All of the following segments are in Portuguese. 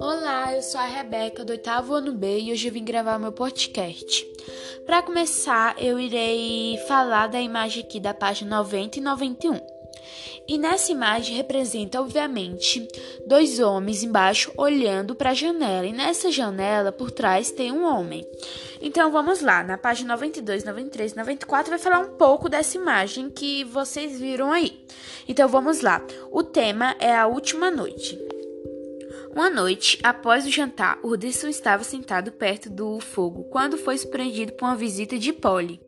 Olá, eu sou a Rebeca do oitavo ano B e hoje vim gravar meu podcast. Para começar, eu irei falar da imagem aqui da página 90 e 91. E nessa imagem representa, obviamente, dois homens embaixo olhando para a janela. E nessa janela, por trás, tem um homem. Então vamos lá, na página 92, 93, 94 vai falar um pouco dessa imagem que vocês viram aí. Então vamos lá. O tema é a última noite. Uma noite, após o jantar, Urderson estava sentado perto do fogo quando foi surpreendido por uma visita de Polly.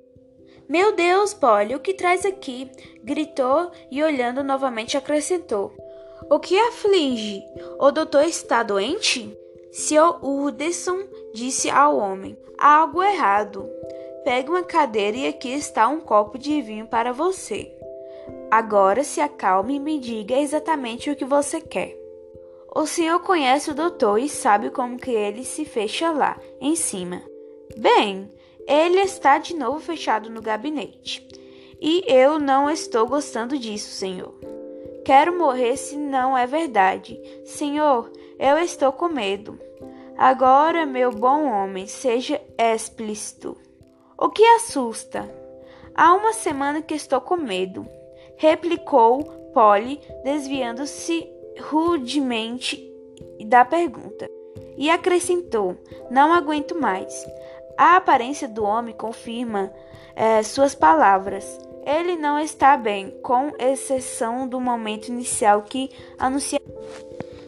Meu Deus, Polly, o que traz aqui? gritou e, olhando novamente, acrescentou: O que aflige? O doutor está doente? Sr. Urderson disse ao homem: Há algo errado. Pegue uma cadeira e aqui está um copo de vinho para você. Agora se acalme e me diga exatamente o que você quer. O senhor conhece o doutor e sabe como que ele se fecha lá, em cima. Bem, ele está de novo fechado no gabinete. E eu não estou gostando disso, senhor. Quero morrer se não é verdade. Senhor, eu estou com medo. Agora, meu bom homem, seja explícito. O que assusta? Há uma semana que estou com medo, replicou Polly, desviando-se rudemente da pergunta. E acrescentou: Não aguento mais. A aparência do homem confirma é, suas palavras. Ele não está bem, com exceção do momento inicial que anuncia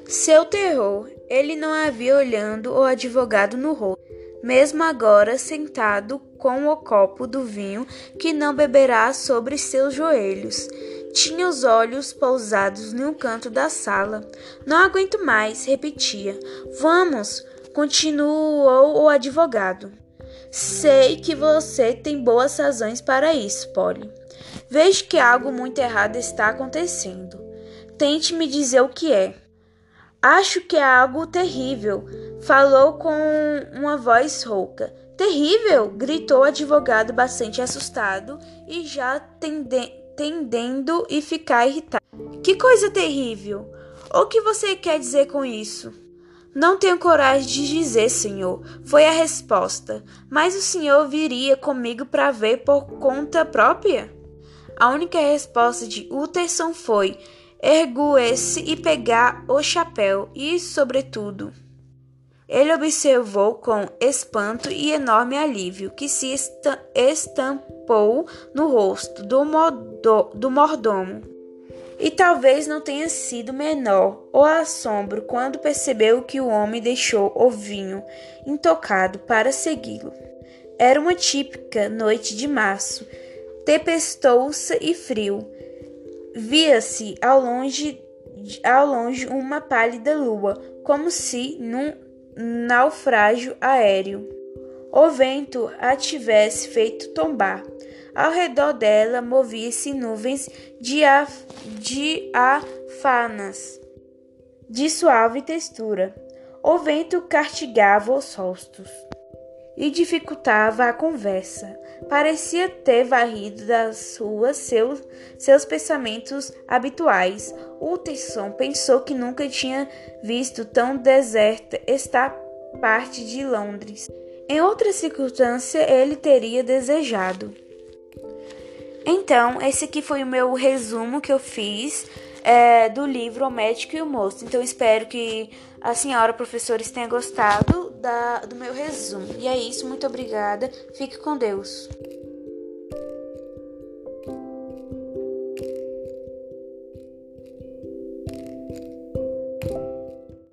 seu terror. Ele não havia olhando o advogado no rosto, mesmo agora sentado com o copo do vinho que não beberá sobre seus joelhos. Tinha os olhos pousados um canto da sala. Não aguento mais, repetia. Vamos, continuou o advogado. Sei que você tem boas razões para isso, Polly. Vejo que algo muito errado está acontecendo. Tente me dizer o que é. Acho que é algo terrível, falou com uma voz rouca. Terrível! gritou o advogado bastante assustado e já tendendo tendendo e ficar irritado. Que coisa terrível! O que você quer dizer com isso? Não tenho coragem de dizer, senhor, foi a resposta. Mas o senhor viria comigo para ver por conta própria? A única resposta de Utterson foi erguer-se e pegar o chapéu e, sobretudo, ele observou com espanto e enorme alívio que se estampou no rosto do, do mordomo. E talvez não tenha sido menor o assombro quando percebeu que o homem deixou o vinho intocado para segui-lo. Era uma típica noite de março, tempestosa e frio. Via-se ao longe, ao longe uma pálida lua, como se num naufrágio aéreo. O vento a tivesse feito tombar. Ao redor dela movia-se nuvens de, af de afanas, de suave textura. O vento castigava os rostos e dificultava a conversa. Parecia ter varrido das ruas seus, seus pensamentos habituais. Utterson pensou que nunca tinha visto tão deserta esta parte de Londres. Em outra circunstância, ele teria desejado. Então, esse aqui foi o meu resumo que eu fiz é, do livro O Médico e o Moço. Então, espero que a senhora professores tenha gostado da, do meu resumo. E é isso, muito obrigada. Fique com Deus.